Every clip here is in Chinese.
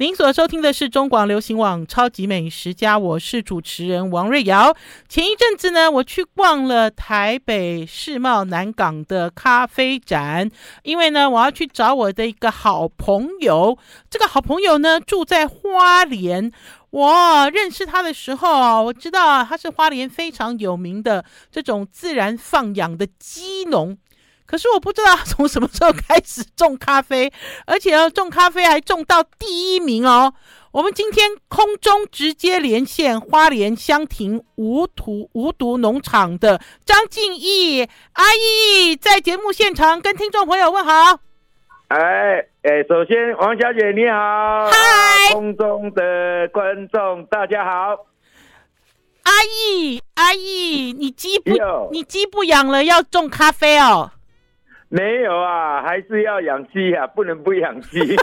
您所收听的是中广流行网《超级美食家》，我是主持人王瑞瑶。前一阵子呢，我去逛了台北世贸南港的咖啡展，因为呢，我要去找我的一个好朋友。这个好朋友呢，住在花莲。我认识他的时候，我知道他是花莲非常有名的这种自然放养的鸡农。可是我不知道从什么时候开始种咖啡，而且要种咖啡还种到第一名哦。我们今天空中直接连线花莲香亭无毒无毒农场的张静义阿姨，在节目现场跟听众朋友问好。哎哎，首先王小姐你好，嗨，空中的观众大家好。阿姨阿姨，你鸡不你鸡不养了，要种咖啡哦。没有啊，还是要养鸡啊，不能不养鸡。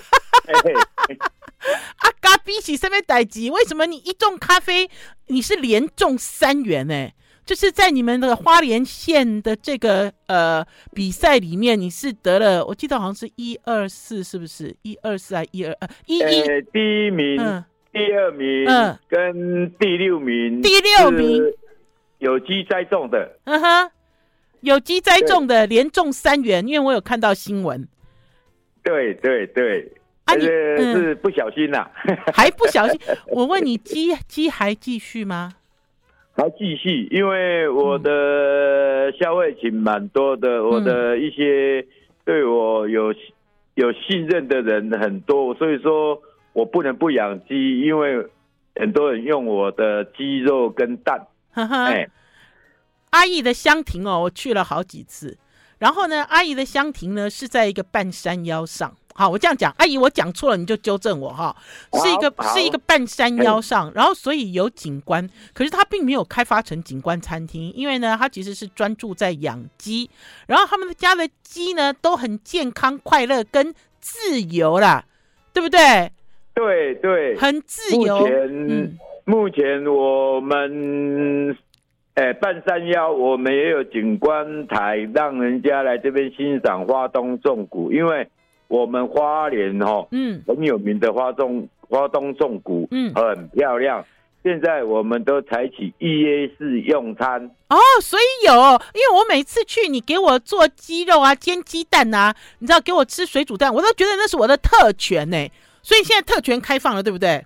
啊，咖啡是什么代鸡？为什么你一种咖啡，你是连中三元呢？就是在你们的花莲县的这个呃比赛里面，你是得了，我记得好像是一二四，是不是一二四还一二呃一一、呃、第一名、嗯、第二名、嗯、跟第六名，第六名有机栽种的，嗯哼。有机栽种的连中三元，因为我有看到新闻。对对对，啊，你是不小心呐、啊嗯，还不小心。我问你，鸡鸡还继续吗？还继续，因为我的消费群蛮多的，嗯、我的一些对我有有信任的人很多，所以说我不能不养鸡，因为很多人用我的鸡肉跟蛋。哎。阿姨的香亭哦，我去了好几次。然后呢，阿姨的香亭呢是在一个半山腰上。好，我这样讲，阿姨我讲错了你就纠正我哈。是一个是一个半山腰上，然后所以有景观，可是它并没有开发成景观餐厅，因为呢，它其实是专注在养鸡。然后他们家的鸡呢都很健康、快乐跟自由啦，对不对？对对，很自由。目前、嗯、目前我们。哎，半山腰我们也有景观台，让人家来这边欣赏花东纵谷，因为我们花莲哈，嗯，很有名的花东花东纵谷，嗯，很漂亮。现在我们都采取预约式用餐哦，所以有，因为我每次去，你给我做鸡肉啊，煎鸡蛋啊，你知道给我吃水煮蛋，我都觉得那是我的特权呢。所以现在特权开放了，对不对？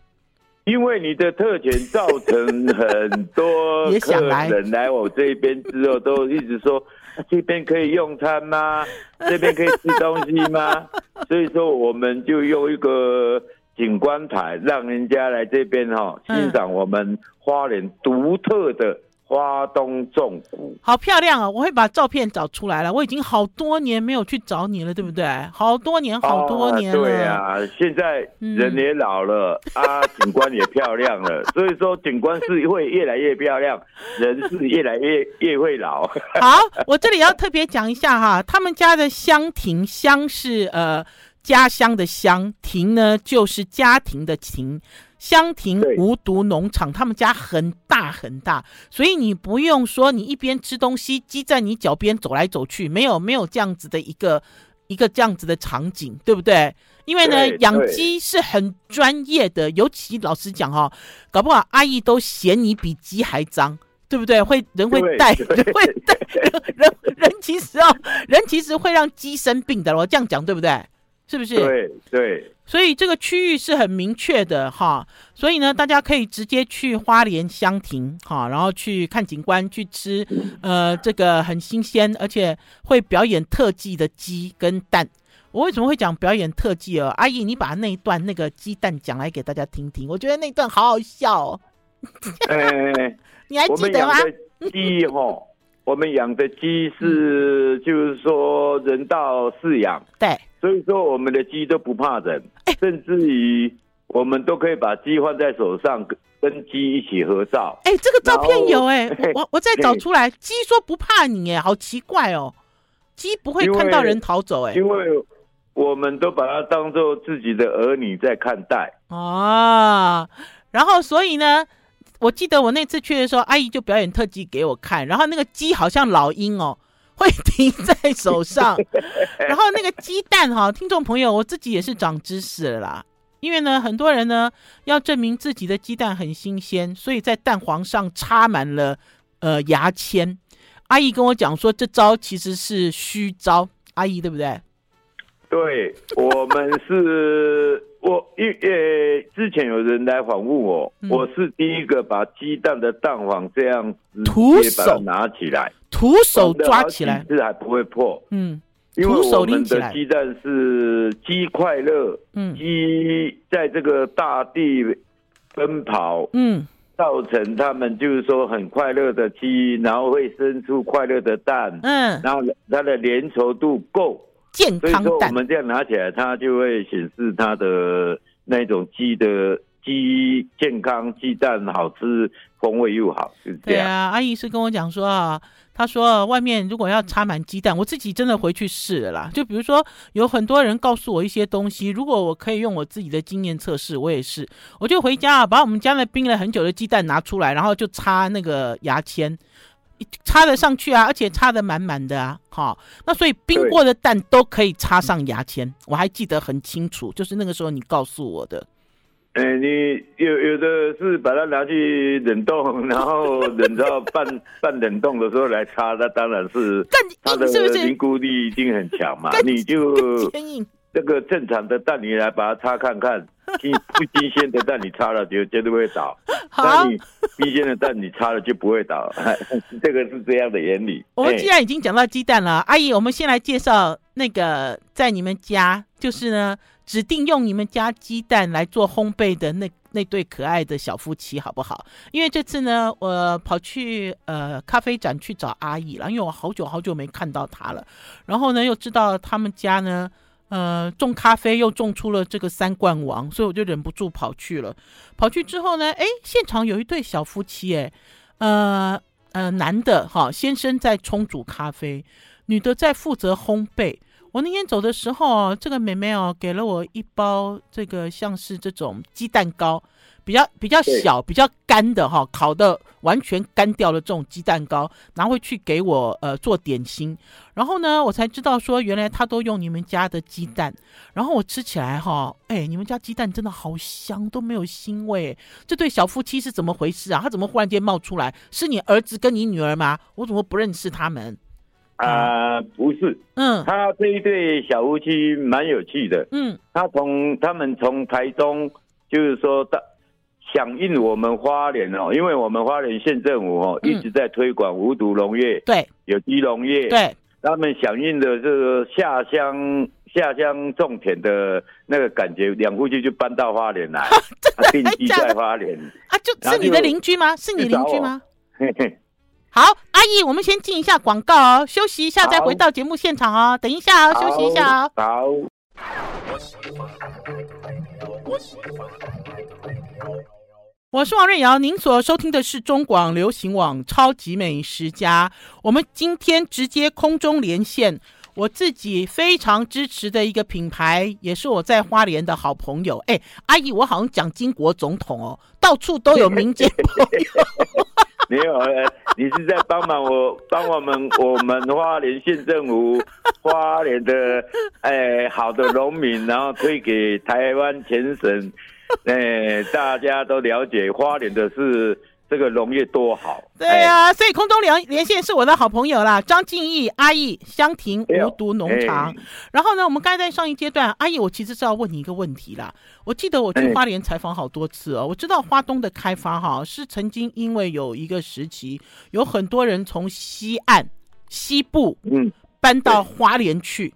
因为你的特权造成很多 客人来我这边之后，都一直说这边可以用餐吗？这边可以吃东西吗？所以说，我们就用一个景观台，让人家来这边哈欣赏我们花莲独特的。花东纵谷好漂亮哦！我会把照片找出来了。我已经好多年没有去找你了，对不对？好多年，好多年了。哦、对啊，现在人也老了、嗯、啊，景观也漂亮了，所以说景观是会越来越漂亮，人是越来越越会老。好，我这里要特别讲一下哈，他们家的香亭香是呃家乡的香，亭呢就是家庭的庭。香亭无毒农场，他们家很大很大，所以你不用说，你一边吃东西，鸡在你脚边走来走去，没有没有这样子的一个一个这样子的场景，对不对？因为呢，养鸡是很专业的，尤其老实讲哈、哦，搞不好阿姨都嫌你比鸡还脏，对不对？会人会带，人会带，人人人其实哦，人其实会让鸡生病的，我这样讲对不对？是不是？对对。所以这个区域是很明确的哈，所以呢，大家可以直接去花莲香亭哈，然后去看景观，去吃呃这个很新鲜而且会表演特技的鸡跟蛋。我为什么会讲表演特技哦？阿姨，你把那一段那个鸡蛋讲来给大家听听，我觉得那段好好笑哦。欸、你还记得吗？鸡哈，我们养的鸡是就是说人道饲养，对。所以说，我们的鸡都不怕人，甚至于我们都可以把鸡放在手上，跟鸡一起合照。哎，这个照片有哎，我我再找出来。鸡说不怕你哎，好奇怪哦，鸡不会看到人逃走哎，因为我们都把它当做自己的儿女在看待。哦，然后所以呢，我记得我那次去的时候，阿姨就表演特技给我看，然后那个鸡好像老鹰哦。会停在手上，然后那个鸡蛋哈，听众朋友，我自己也是长知识了啦。因为呢，很多人呢要证明自己的鸡蛋很新鲜，所以在蛋黄上插满了呃牙签。阿姨跟我讲说，这招其实是虚招。阿姨对不对？对，我们是我因呃之前有人来访问我，嗯、我是第一个把鸡蛋的蛋黄这样徒手。拿起来，徒手抓起来，是还不会破。嗯。因为我们的鸡蛋是鸡快乐，嗯，鸡在这个大地奔跑，嗯，造成他们就是说很快乐的鸡，然后会生出快乐的蛋，嗯，然后它的粘稠度够健康，所以说我们这样拿起来，它就会显示它的那种鸡的鸡健康，鸡蛋好吃，风味又好，是这样。对啊，阿姨是跟我讲说啊。她说：“外面如果要插满鸡蛋，我自己真的回去试了啦。就比如说，有很多人告诉我一些东西，如果我可以用我自己的经验测试，我也是，我就回家啊，把我们家那冰了很久的鸡蛋拿出来，然后就插那个牙签，插得上去啊，而且插得满满的啊。好，那所以冰过的蛋都可以插上牙签，我还记得很清楚，就是那个时候你告诉我的。”哎、欸，你有有的是把它拿去冷冻，然后冷到半半冷冻的时候来擦，那当然是 它的凝固力一定很强嘛。你就这个正常的蛋，你来把它擦看看，新不新鲜的蛋你擦了就绝对会倒，那你新鲜的蛋你擦了就不会倒，这个是这样的原理。我们既然已经讲到鸡蛋了，阿姨，我们先来介绍那个在你们家，就是呢。指定用你们家鸡蛋来做烘焙的那那对可爱的小夫妻，好不好？因为这次呢，我跑去呃咖啡展去找阿姨了，因为我好久好久没看到她了。然后呢，又知道他们家呢，呃，种咖啡又种出了这个三冠王，所以我就忍不住跑去了。跑去之后呢，哎，现场有一对小夫妻，哎，呃呃，男的哈先生在冲煮咖啡，女的在负责烘焙。我那天走的时候，这个妹妹哦，给了我一包这个像是这种鸡蛋糕，比较比较小、比较干的哈，烤的完全干掉了这种鸡蛋糕，拿回去给我呃做点心。然后呢，我才知道说原来他都用你们家的鸡蛋。然后我吃起来哈，哎，你们家鸡蛋真的好香，都没有腥味。这对小夫妻是怎么回事啊？他怎么忽然间冒出来？是你儿子跟你女儿吗？我怎么不认识他们？啊、呃，不是，嗯，他这一对小夫妻蛮有趣的，嗯，他从他们从台中，就是说到响应我们花莲哦，因为我们花莲县政府哦、嗯、一直在推广无毒农业，对，有机农业，对，他们响应的这个下乡下乡种田的那个感觉，两夫妻就搬到花莲来，定居在花莲啊，就是你的邻居吗？是你邻居吗？嘿嘿。好，阿姨，我们先进一下广告哦，休息一下再回到节目现场哦。等一下哦，休息一下哦。好。我是王瑞瑶，您所收听的是中广流行网《超级美食家》。我们今天直接空中连线，我自己非常支持的一个品牌，也是我在花莲的好朋友。哎，阿姨，我好像讲经国总统哦，到处都有民间朋友。没有，你是在帮忙我，帮我们我们花莲县政府花莲的哎好的农民，然后推给台湾全省，哎大家都了解花莲的是。这个农业多好，对呀、啊，所以空中连连线是我的好朋友啦，张敬义阿义，香亭无毒农场。然后呢，我们刚才在上一阶段，阿姨，我其实是要问你一个问题啦。我记得我去花莲采访好多次哦，我知道花东的开发哈是曾经因为有一个时期，有很多人从西岸西部嗯搬到花莲去，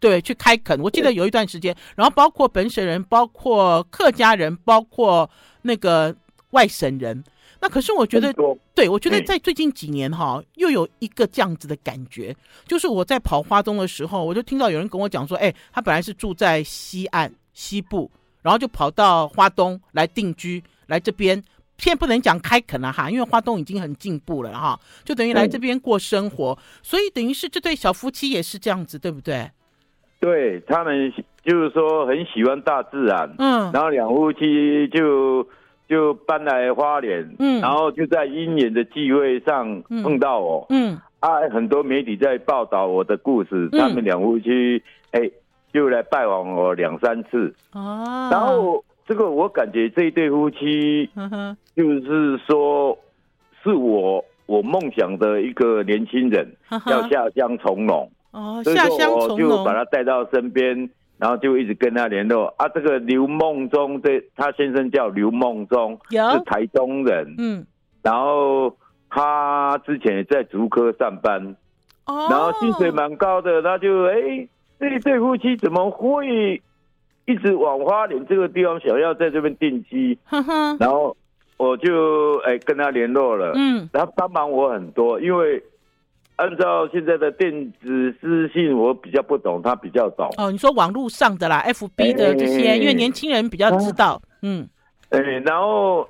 对，去开垦。我记得有一段时间，然后包括本省人，包括客家人，包括那个外省人。那可是我觉得，对，我觉得在最近几年哈，又有一个这样子的感觉，就是我在跑花东的时候，我就听到有人跟我讲说，哎，他本来是住在西岸西部，然后就跑到花东来定居，来这边，现在不能讲开垦了哈，因为花东已经很进步了哈，就等于来这边过生活，所以等于是这对小夫妻也是这样子，对不对？对，他们就是说很喜欢大自然，嗯，然后两夫妻就。就搬来花莲，嗯，然后就在姻缘的聚会上碰到我，嗯，嗯啊，很多媒体在报道我的故事，嗯、他们两夫妻，哎，就来拜访我两三次，哦，然后这个我感觉这一对夫妻，就是说，是我我梦想的一个年轻人，要下乡从农。哦，所以说我就把他带到身边，然后就一直跟他联络。啊，这个刘梦中，这他先生叫刘梦中，是台中人。嗯，然后他之前也在竹科上班，哦，然后薪水蛮高的。他就哎，这一对夫妻怎么会一直往花莲这个地方想要在这边定居？然后我就哎跟他联络了，嗯，然后帮忙我很多，因为。按照现在的电子私信，我比较不懂，他比较懂。哦，你说网络上的啦，FB 的这些，欸、因为年轻人比较知道。啊、嗯，哎、欸，然后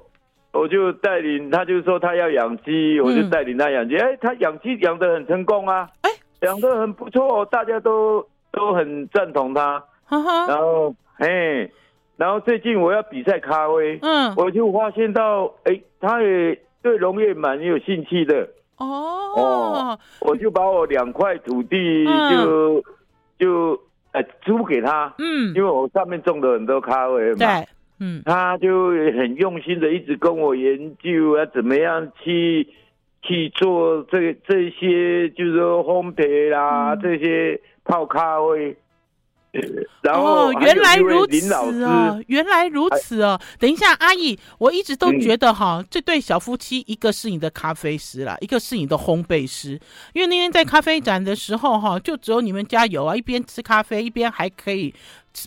我就带领他，就是说他要养鸡，我就带领他养鸡。哎、嗯欸，他养鸡养得很成功啊，哎、欸，养得很不错，大家都都很赞同他。然后，哎、欸，然后最近我要比赛咖啡，嗯，我就发现到，哎、欸，他也对农业蛮有兴趣的。哦，哦，我就把我两块土地就、嗯、就呃租给他，嗯，因为我上面种了很多咖啡嘛，对，嗯，他就很用心的一直跟我研究啊，怎么样去去做这这些，就是说烘焙啦，嗯、这些泡咖啡。然后哦，原来如此哦，原来如此哦。等一下，阿姨，我一直都觉得哈，这对小夫妻，一个是你的咖啡师啦，一个是你的烘焙师。因为那天在咖啡展的时候哈，就只有你们家有啊，一边吃咖啡，一边还可以。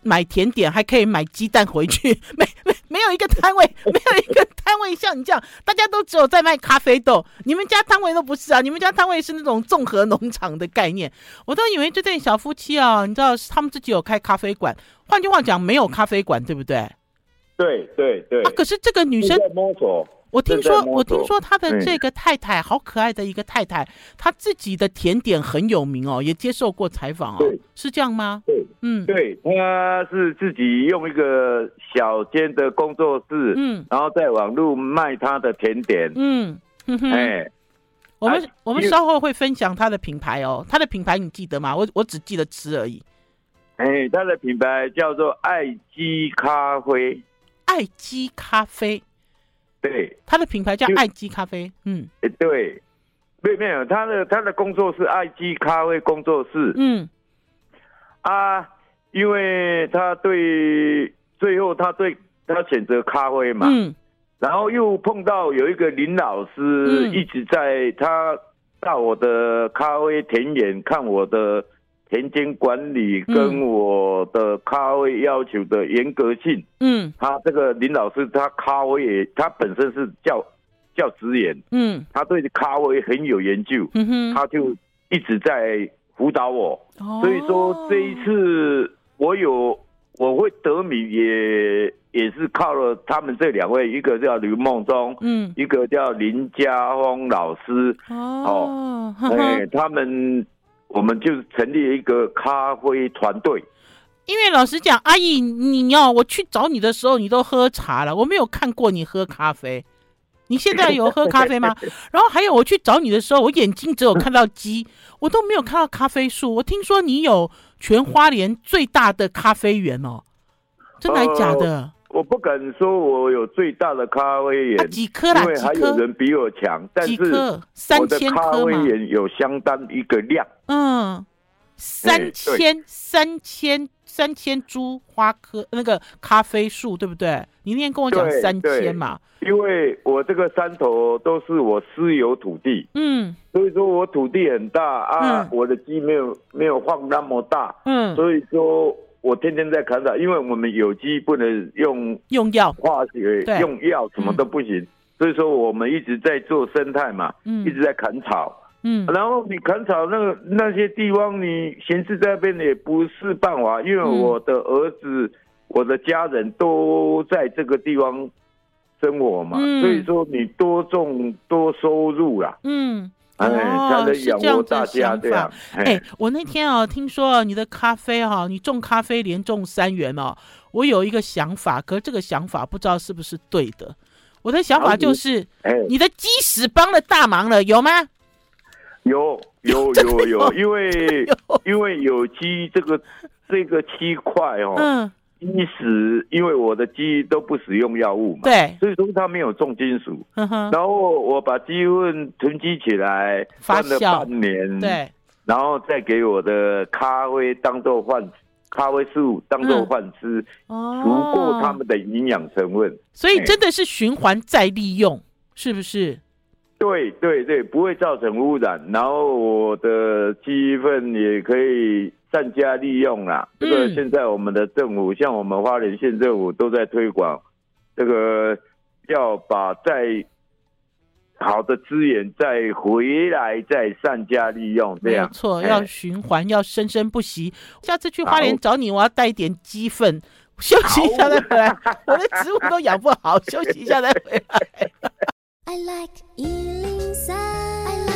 买甜点还可以买鸡蛋回去，没没没有一个摊位，没有一个摊位像你这样，大家都只有在卖咖啡豆。你们家摊位都不是啊，你们家摊位是那种综合农场的概念。我都以为这对小夫妻啊，你知道他们自己有开咖啡馆。换句话讲，没有咖啡馆，对不对？对对对。啊，可是这个女生。我听说，我听说他的这个太太好可爱的一个太太，她自己的甜点很有名哦，也接受过采访哦，是这样吗？对，嗯，对，他是自己用一个小间的工作室，嗯，然后在网络卖他的甜点，嗯，哎，我们我们稍后会分享他的品牌哦，他的品牌你记得吗？我我只记得吃而已。哎，他的品牌叫做爱基咖啡，爱基咖啡。对，他的品牌叫爱基咖啡。嗯，哎，对，没有没有，他的他的工作室爱基咖啡工作室。嗯，啊，因为他对最后他对他选择咖啡嘛，嗯，然后又碰到有一个林老师一直在他到我的咖啡田园看我的。田间管理跟我的咖啡要求的严格性，嗯，他这个林老师，他咖啡也，他本身是教教职员，嗯，他对咖啡很有研究，嗯哼，他就一直在辅导我，哦，所以说这一次我有我会得名也也是靠了他们这两位，一个叫刘梦中，嗯，一个叫林家峰老师，哦，哎，他们。我们就成立一个咖啡团队。因为老实讲，阿姨，你要我去找你的时候，你都喝茶了，我没有看过你喝咖啡。你现在有喝咖啡吗？然后还有，我去找你的时候，我眼睛只有看到鸡，我都没有看到咖啡树。我听说你有全花莲最大的咖啡园哦，真的还假的？呃我不敢说我有最大的咖啡园，几颗啦？因为还有人比我强，但是我的咖啡园有相当一个量。嗯，三千三千三千株花科那个咖啡树，对不对？你那天跟我讲三千嘛？因为我这个山头都是我私有土地，嗯，所以说我土地很大啊，我的鸡没有没有放那么大，嗯，所以说。我天天在砍草，因为我们有机不能用用药、化学、用药什么都不行，嗯、所以说我们一直在做生态嘛，嗯、一直在砍草。嗯，然后你砍草那个那些地方，你闲置在那边也不是办法，因为我的儿子、嗯、我的家人都在这个地方生活嘛，嗯、所以说你多种多收入啦。嗯。哦，是这样子想法。哎，我那天啊，听说你的咖啡哈，你种咖啡连种三元哦。我有一个想法，可是这个想法不知道是不是对的。我的想法就是，你的鸡屎帮了大忙了，有吗？有有 有有，因为 因为有机这个这个区块哦，嗯，鸡屎，因为我的鸡都不使用药物嘛，对，所以说它没有重金属。呵呵然后我把鸡粪囤积起来，放了半年，对，然后再给我的咖啡当做饭，咖啡树当做饭吃，哦，足够它们的营养成分。所以真的是循环再利用，是不是？对对对，不会造成污染，然后我的鸡粪也可以善加利用啦。这个现在我们的政府，像我们花莲县政府都在推广，这个要把再好的资源再回来，再善加利用，这样。没有错，要循环，要生生不息。下次去花莲找你，我要带一点鸡粪，休息一下再回来。我的植物都养不好，休息一下再回来。I like 103, I like radio。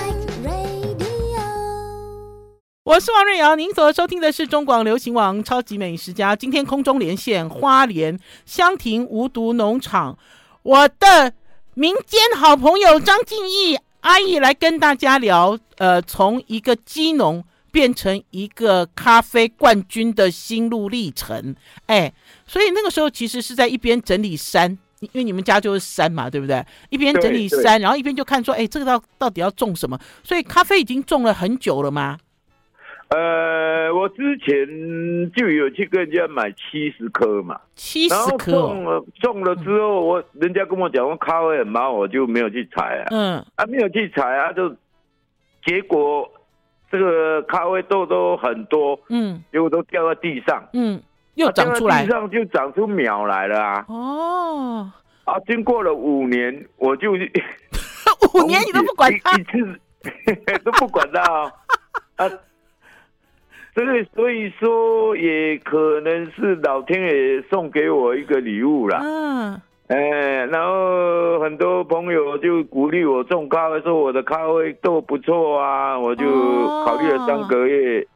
我是王瑞瑶，您所收听的是中广流行网超级美食家。今天空中连线花莲香亭无毒农场，我的民间好朋友张静义阿姨来跟大家聊，呃，从一个鸡农变成一个咖啡冠军的心路历程。哎，所以那个时候其实是在一边整理山。因为你们家就是山嘛，对不对？一边整理山，然后一边就看说，哎，这个到到底要种什么？所以咖啡已经种了很久了吗？呃，我之前就有去跟人家买七十颗嘛，七十颗种了，中了之后，我人家跟我讲我咖啡很忙，我就没有去采啊。嗯，啊，没有去采啊，就结果这个咖啡豆都很多，嗯，结果都掉在地上，嗯。又长出来，地上就长出苗来了啊！哦，啊，经过了五年，我就 五年你都不管它，一次 都不管它 啊！所以所以说，也可能是老天爷送给我一个礼物啦。嗯，哎，然后很多朋友就鼓励我种咖啡，说我的咖啡豆不错啊，我就考虑了三个月，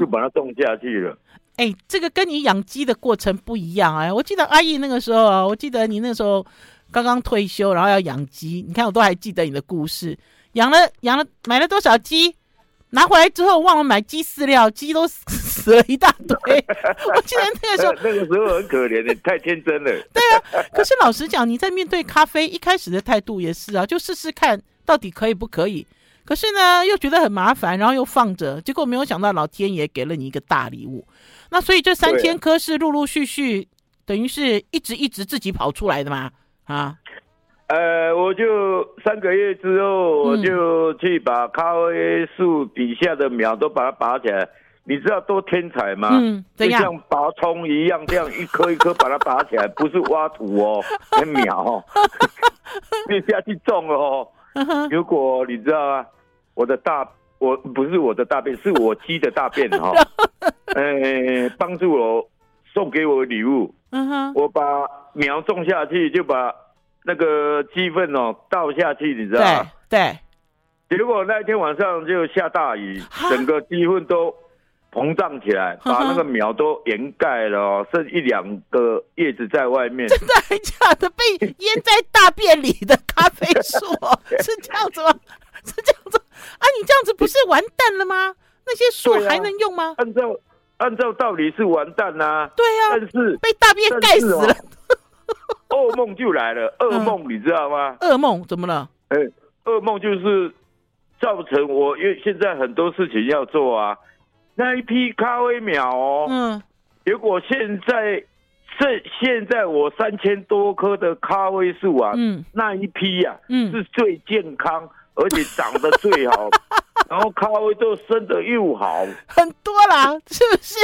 就把它种下去了。哎，这个跟你养鸡的过程不一样哎！我记得阿义那个时候啊，我记得你那时候刚刚退休，然后要养鸡。你看，我都还记得你的故事。养了养了，买了多少鸡？拿回来之后忘了买鸡饲料，鸡都 死了一大堆。我记得那个时候，那个时候很可怜的，太天真了。对啊，可是老实讲，你在面对咖啡一开始的态度也是啊，就试试看到底可以不可以。可是呢，又觉得很麻烦，然后又放着，结果没有想到老天爷给了你一个大礼物。那所以这三千颗是陆陆续续，等于是一直一直自己跑出来的吗？啊？呃，我就三个月之后，我就去把咖啡树底下的苗都把它拔起来。你知道多天才吗？嗯，就像拔葱一样，这样一颗一颗把它拔起来，不是挖土哦，那苗哦，你下去种哦。如果你知道啊，我的大我不是我的大便，是我鸡的大便哈，呃，帮助我送给我礼物。嗯哼，我把苗种下去，就把那个鸡粪哦倒下去，你知道吗？对。结果那天晚上就下大雨，整个鸡粪都膨胀起来，把那个苗都掩盖了哦，剩一两个叶子在外面。真的还假的？被淹在大便里的咖啡树 是这样子吗？是这样子啊？你这样子不是完蛋了吗？那些树还能用吗？按照按照道理是完蛋呐。对呀，但是被大便盖死了。噩梦就来了，噩梦你知道吗？噩梦怎么了？哎，噩梦就是造成我因为现在很多事情要做啊。那一批咖啡苗哦，嗯，结果现在这现在我三千多棵的咖啡树啊，嗯，那一批呀，嗯，是最健康，而且长得最好，然后咖啡豆生的又好，很多啦，是不是？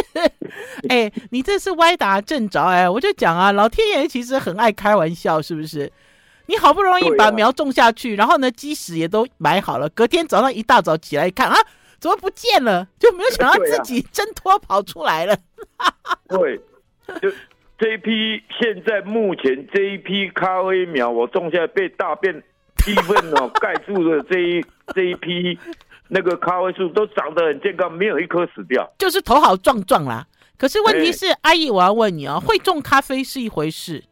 哎，你这是歪打正着哎，我就讲啊，老天爷其实很爱开玩笑，是不是？你好不容易把苗种下去，然后呢，鸡屎也都埋好了，隔天早上一大早起来一看啊。怎么不见了？就没有想到自己挣脱跑出来了。对，就这一批，现在目前这一批咖啡苗，我种下来被大便鸡粪哦盖住了这一这一批那个咖啡树都长得很健康，没有一棵死掉，就是头好壮壮啦。可是问题是，欸、阿姨，我要问你啊，会种咖啡是一回事，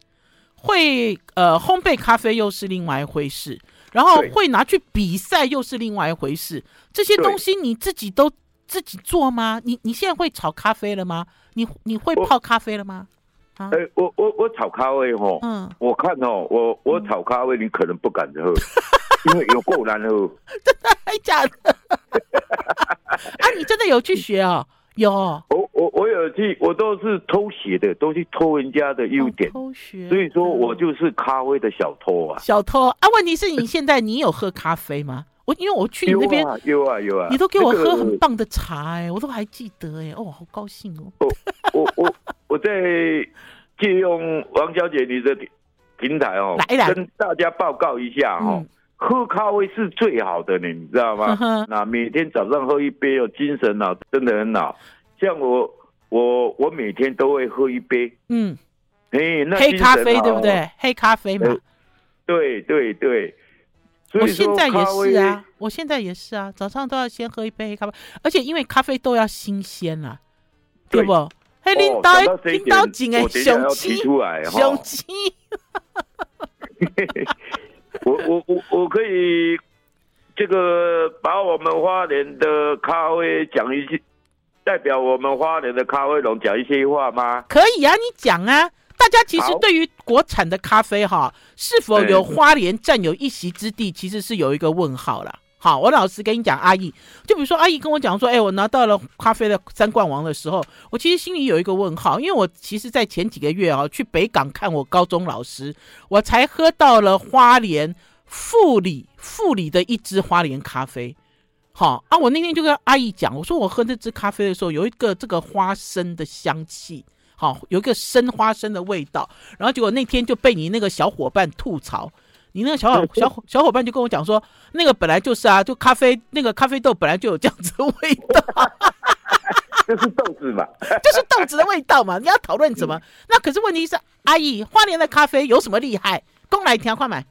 会呃烘焙咖啡又是另外一回事。然后会拿去比赛，又是另外一回事。这些东西你自己都自己做吗？你你现在会炒咖啡了吗？你你会泡咖啡了吗？哎、欸，我我我炒咖啡哦，嗯，我看哦，我我炒咖啡你可能不敢喝，嗯、因为有够难哦，真的还假的？啊，你真的有去学哦？有，我我我有去，我都是偷学的，都去偷人家的优点，偷学，所以说我就是咖啡的小偷啊，小偷啊！问题是你现在你有喝咖啡吗？我因为我去你那边有啊有啊，你都给我喝很棒的茶哎，我都还记得哎，哦，好高兴哦。我我我在借用王小姐你的平台哦，来跟大家报告一下哦，喝咖啡是最好的呢，你知道吗？那每天早上喝一杯哦，精神啊真的很好。像我我我每天都会喝一杯，嗯，哎，那黑咖啡对不对？黑咖啡嘛，对对对。我现在也是啊，我现在也是啊，早上都要先喝一杯黑咖啡，而且因为咖啡豆要新鲜啊，对不？黑，领导，领导紧哎，雄鸡，雄鸡，我我我我可以这个把我们花莲的咖啡讲一些，代表我们花莲的咖啡农讲一些话吗？可以啊，你讲啊。大家其实对于国产的咖啡哈，是否有花莲占有一席之地，其实是有一个问号了。好，我老实跟你讲，阿姨，就比如说阿姨跟我讲说，哎，我拿到了咖啡的三冠王的时候，我其实心里有一个问号，因为我其实在前几个月啊，去北港看我高中老师，我才喝到了花莲富里富里的一支花莲咖啡。好啊，我那天就跟阿姨讲，我说我喝那支咖啡的时候，有一个这个花生的香气。好，有一个生花生的味道，然后结果那天就被你那个小伙伴吐槽，你那个小小小伙伴就跟我讲说，那个本来就是啊，就咖啡那个咖啡豆本来就有这样子的味道，就是豆子嘛，就是豆子的味道嘛，你要讨论什么？那可是问题是，阿姨，花莲的咖啡有什么厉害？公来听快买。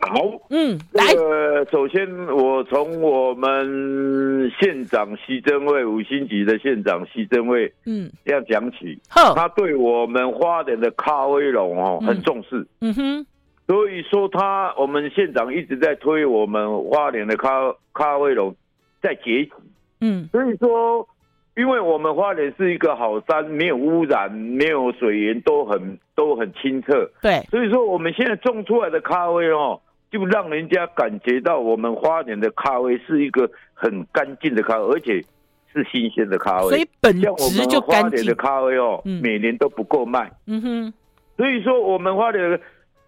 好，嗯，来，呃，首先我从我们县长西珍惠五星级的县长西珍惠，嗯，这样讲起，呵他对我们花莲的咖啡农哦很重视，嗯，嗯哼，所以说他我们县长一直在推我们花莲的咖咖啡农在崛起，嗯，所以说，因为我们花莲是一个好山，没有污染，没有水源，都很都很清澈，对，所以说我们现在种出来的咖啡哦。就让人家感觉到我们花莲的咖啡是一个很干净的咖啡，而且是新鲜的咖啡。所以本质就干净。花莲的咖啡哦，嗯、每年都不够卖。嗯哼。所以说，我们花莲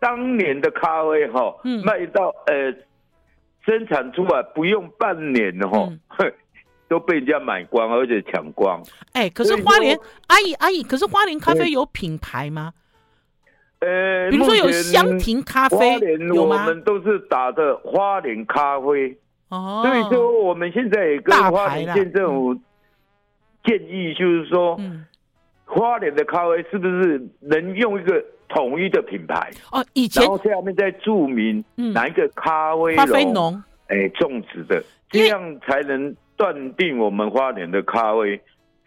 当年的咖啡哈、哦，嗯、卖到呃生产出来不用半年哈、哦，嗯、都被人家买光，而且抢光。哎、欸，可是花莲阿姨阿姨，可是花莲咖啡有品牌吗？呃，比如说有香亭咖啡，有吗？我们都是打的花莲咖啡，哦，所以说我们现在也跟花莲县政府建议，就是说，花莲的咖啡是不是能用一个统一的品牌？哦，以前然后下面再注明哪一个咖啡咖啡农哎种植的，这样才能断定我们花莲的咖啡。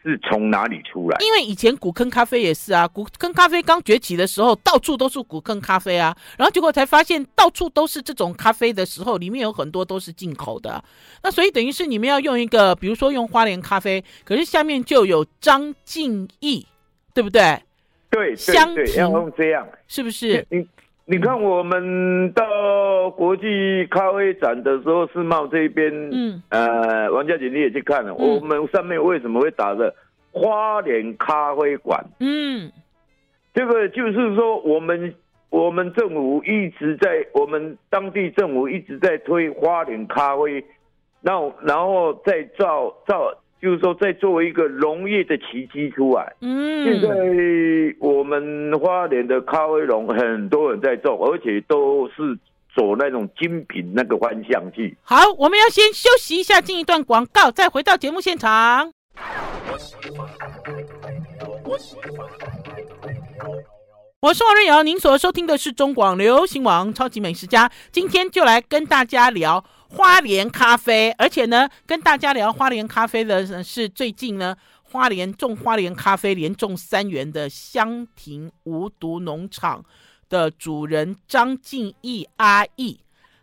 是从哪里出来？因为以前古坑咖啡也是啊，古坑咖啡刚崛起的时候，到处都是古坑咖啡啊，然后结果才发现到处都是这种咖啡的时候，里面有很多都是进口的。那所以等于是你们要用一个，比如说用花莲咖啡，可是下面就有张敬义，对不对？对，对对要用这样，是不是？你你看，我们到国际咖啡展的时候，世贸这边，嗯，呃，王小姐你也去看了，嗯、我们上面为什么会打着花莲咖啡馆？嗯，这个就是说，我们我们政府一直在，我们当地政府一直在推花莲咖啡，然后然后再造造。就是说，在作为一个农业的奇迹出来。嗯，现在我们花莲的咖啡农很多人在种，而且都是走那种精品那个方向去。好，我们要先休息一下，进一段广告，再回到节目现场。我是王瑞瑶，您所收听的是中广流行网超级美食家，今天就来跟大家聊。花莲咖啡，而且呢，跟大家聊花莲咖啡的是最近呢，花莲种花莲咖啡连种三元的香亭无毒农场的主人张敬义阿义。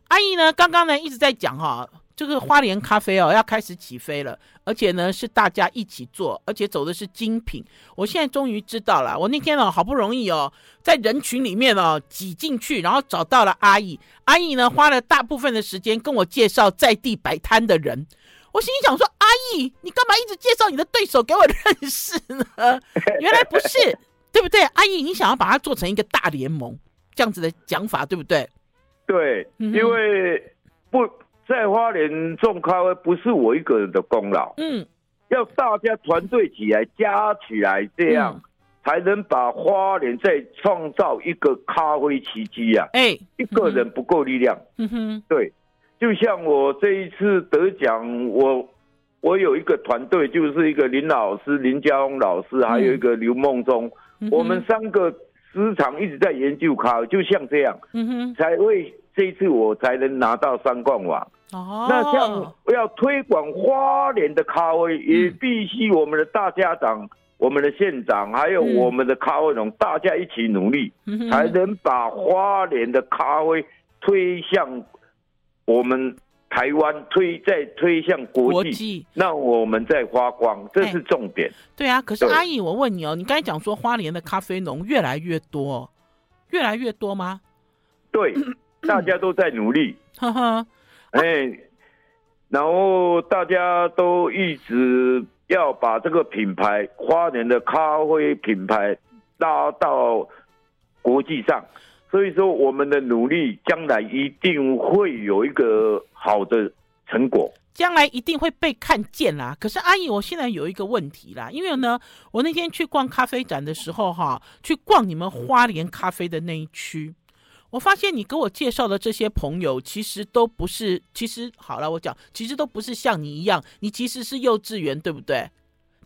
阿义呢，刚刚呢一直在讲哈，这个花莲咖啡哦要开始起飞了，而且呢是大家一起做，而且走的是精品。我现在终于知道了，我那天哦好不容易哦在人群里面哦挤进去，然后找到了阿姨。阿姨呢花了大部分的时间跟我介绍在地摆摊的人。我心里想说，阿姨你干嘛一直介绍你的对手给我认识呢？原来不是，对不对？阿姨你想要把它做成一个大联盟，这样子的讲法对不对？对，因为不在花莲种咖啡不是我一个人的功劳，嗯，要大家团队起来加起来，这样才能把花莲再创造一个咖啡奇迹啊！哎，一个人不够力量，嗯哼，对，就像我这一次得奖，我我有一个团队，就是一个林老师、林家翁老师，还有一个刘梦中，我们三个时常一直在研究咖啡，就像这样，嗯哼，才会。这一次我才能拿到三冠王。哦，那像要推广花莲的咖啡，也必须我们的大家长、我们的县长，还有我们的咖啡农，大家一起努力，才能把花莲的咖啡推向我们台湾，推再推向国际。那我们再发光，这是重点。对啊，可是阿姨，我问你哦，你刚才讲说花莲的咖啡农越来越多，越来越多吗？对。大家都在努力，哈哈，哎，然后大家都一直要把这个品牌花莲的咖啡品牌拉到国际上，所以说我们的努力将来一定会有一个好的成果，将来一定会被看见啦。可是阿姨，我现在有一个问题啦，因为呢，我那天去逛咖啡展的时候，哈，去逛你们花莲咖啡的那一区。我发现你给我介绍的这些朋友，其实都不是，其实好了，我讲，其实都不是像你一样，你其实是幼稚园，对不对？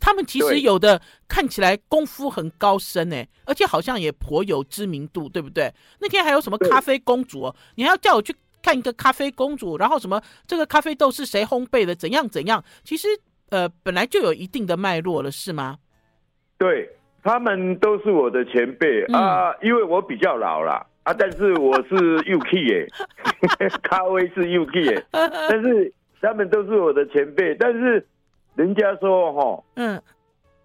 他们其实有的看起来功夫很高深哎，而且好像也颇有知名度，对不对？那天还有什么咖啡公主哦，你还要叫我去看一个咖啡公主，然后什么这个咖啡豆是谁烘焙的，怎样怎样？其实呃，本来就有一定的脉络了，是吗？对，他们都是我的前辈、嗯、啊，因为我比较老了。啊！但是我是 UK 耶，咖啡是 UK 耶，但是他们都是我的前辈，但是人家说哈，嗯。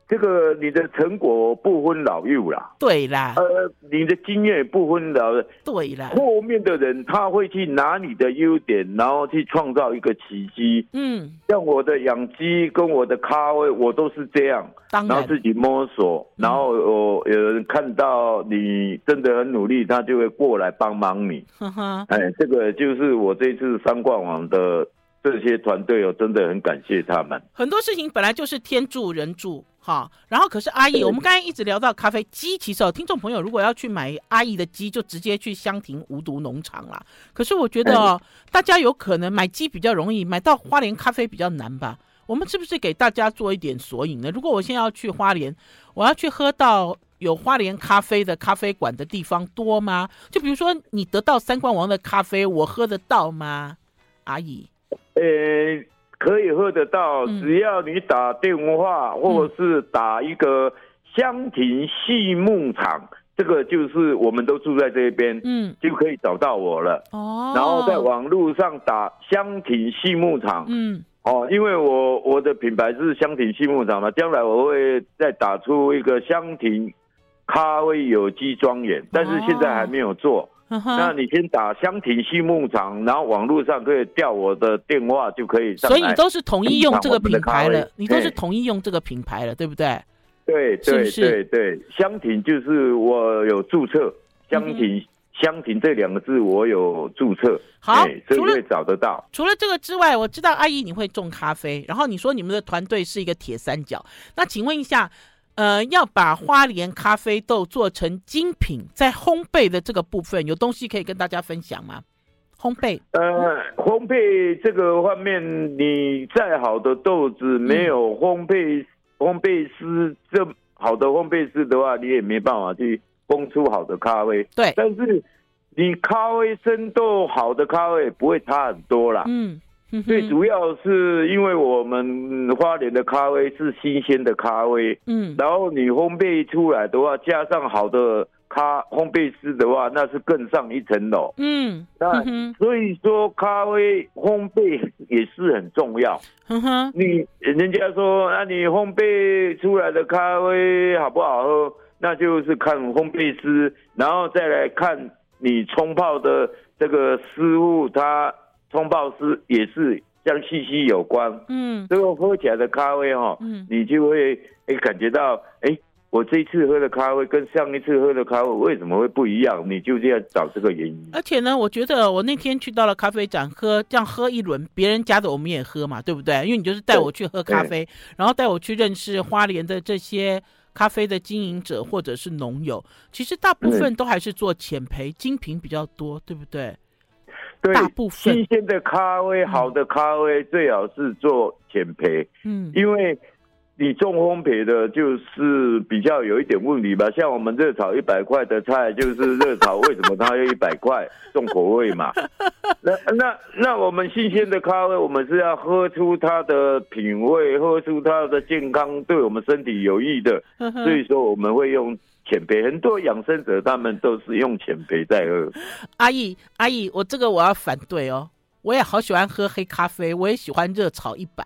这个你的成果不分老幼啦，对啦，呃，你的经验不分老，对啦，后面的人他会去拿你的优点，然后去创造一个奇迹。嗯，像我的养鸡跟我的咖啡，我都是这样，然，然后自己摸索，然后有有人看到你真的很努力，他就会过来帮忙你。呵呵，哎，这个就是我这次三冠王的这些团队哦，真的很感谢他们。很多事情本来就是天助人助。好，然后可是阿姨，我们刚才一直聊到咖啡机，其实哦，听众朋友如果要去买阿姨的鸡，就直接去香亭无毒农场啦。可是我觉得哦，大家有可能买鸡比较容易，买到花莲咖啡比较难吧？我们是不是给大家做一点索引呢？如果我现在要去花莲，我要去喝到有花莲咖啡的咖啡馆的地方多吗？就比如说你得到三冠王的咖啡，我喝得到吗？阿姨，呃。可以喝得到，只要你打电话或者是打一个香亭畜牧场，这个就是我们都住在这边，嗯，就可以找到我了。哦，然后在网络上打香亭畜牧场，嗯，哦，因为我我的品牌是香亭畜牧场嘛，将来我会再打出一个香亭咖啡有机庄园，但是现在还没有做。那你先打香亭畜牧场，然后网络上可以调我的电话就可以上。所以你都是统一用这个品牌了，你都是统一用这个品牌了，对不对？对对对对，香亭就是我有注册，香亭香亭这两个字我有注册。好，所以会找得到。除了这个之外，我知道阿姨你会种咖啡，然后你说你们的团队是一个铁三角，那请问一下。呃，要把花莲咖啡豆做成精品，在烘焙的这个部分，有东西可以跟大家分享吗？烘焙，呃，烘焙这个方面，你再好的豆子，没有烘焙、嗯、烘焙师这好的烘焙师的话，你也没办法去烘出好的咖啡。对，但是你咖啡生豆好的咖啡不会差很多啦。嗯。最主要是因为我们花莲的咖啡是新鲜的咖啡，嗯，然后你烘焙出来的话，加上好的咖烘焙师的话，那是更上一层楼。嗯，那所以说咖啡烘焙也是很重要。嗯哼，你人家说，那你烘焙出来的咖啡好不好喝？那就是看烘焙师，然后再来看你冲泡的这个师傅，他冲泡师也是像息息有关。嗯，这个喝起来的咖啡哈，嗯，你就会诶感觉到诶。我这一次喝的咖啡跟上一次喝的咖啡为什么会不一样？你就这样找这个原因。而且呢，我觉得我那天去到了咖啡展喝，这样喝一轮，别人家的我们也喝嘛，对不对？因为你就是带我去喝咖啡，然后带我去认识花莲的这些咖啡的经营者或者是农友。其实大部分都还是做浅焙，精品比较多，对不对？对，大部分新鲜的咖啡，好的咖啡最好是做浅焙。嗯，因为。你重烘焙的，就是比较有一点问题吧。像我们热炒一百块的菜，就是热炒，为什么它要一百块？重口味嘛。那那那我们新鲜的咖啡，我们是要喝出它的品味，喝出它的健康，对我们身体有益的。所以说我们会用浅焙，很多养生者他们都是用浅焙在喝。阿姨阿姨，我这个我要反对哦，我也好喜欢喝黑咖啡，我也喜欢热炒一百。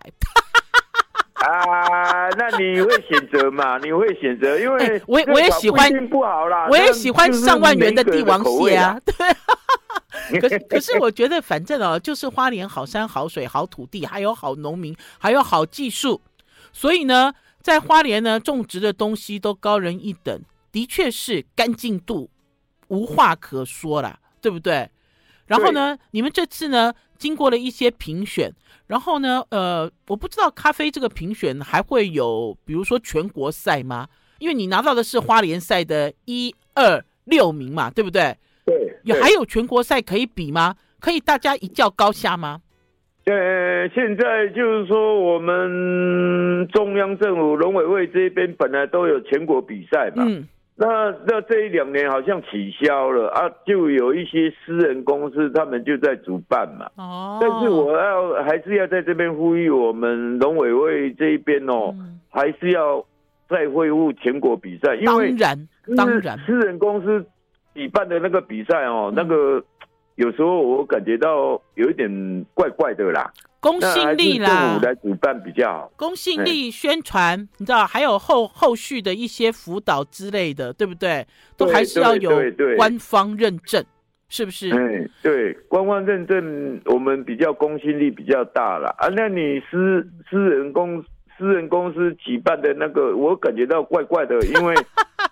啊，那你会选择嘛？你会选择，因为我我也喜欢不好啦，我也喜欢上万元的帝王蟹啊。对，可是 可是我觉得，反正哦，就是花莲好山好水好土地，还有好农民，还有好技术，所以呢，在花莲呢种植的东西都高人一等，的确是干净度无话可说啦，对不对？然后呢，你们这次呢经过了一些评选。然后呢，呃，我不知道咖啡这个评选还会有，比如说全国赛吗？因为你拿到的是花莲赛的一二六名嘛，对不对？对。有还有全国赛可以比吗？可以大家一较高下吗？呃，现在就是说，我们中央政府农委会这边本来都有全国比赛嘛。嗯。那那这一两年好像取消了啊，就有一些私人公司他们就在主办嘛。哦。但是我要还是要在这边呼吁我们农委会这一边哦，嗯、还是要再恢复全国比赛，因为当然当然私人公司举办的那个比赛哦，嗯、那个有时候我感觉到有一点怪怪的啦。公信力啦，政府来主办比较好。公信力宣传，你知道，还有后后续的一些辅导之类的，对不对？都还是要有官方认证，是不是？嗯，对，官方认证我们比较公信力比较大了啊。那你私私人公私人公司举办的那个，我感觉到怪怪的，因为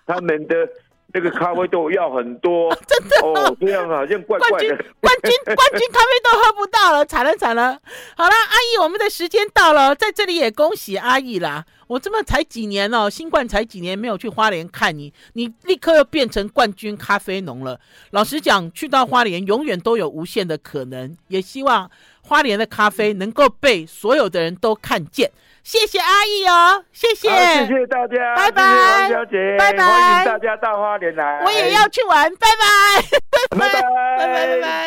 他们的。那个咖啡豆要很多，真的哦，这样好像怪怪的。冠军冠军 冠军咖啡豆喝不到了，惨了惨了。好了，阿姨，我们的时间到了，在这里也恭喜阿姨啦。我这么才几年哦，新冠才几年没有去花莲看你，你立刻又变成冠军咖啡农了。老实讲，去到花莲永远都有无限的可能，也希望花莲的咖啡能够被所有的人都看见。谢谢阿姨哦，谢谢，谢谢大家，拜拜，王小姐，拜拜，欢迎大家到花莲来，我也要去玩，拜拜，拜拜，拜拜，拜拜。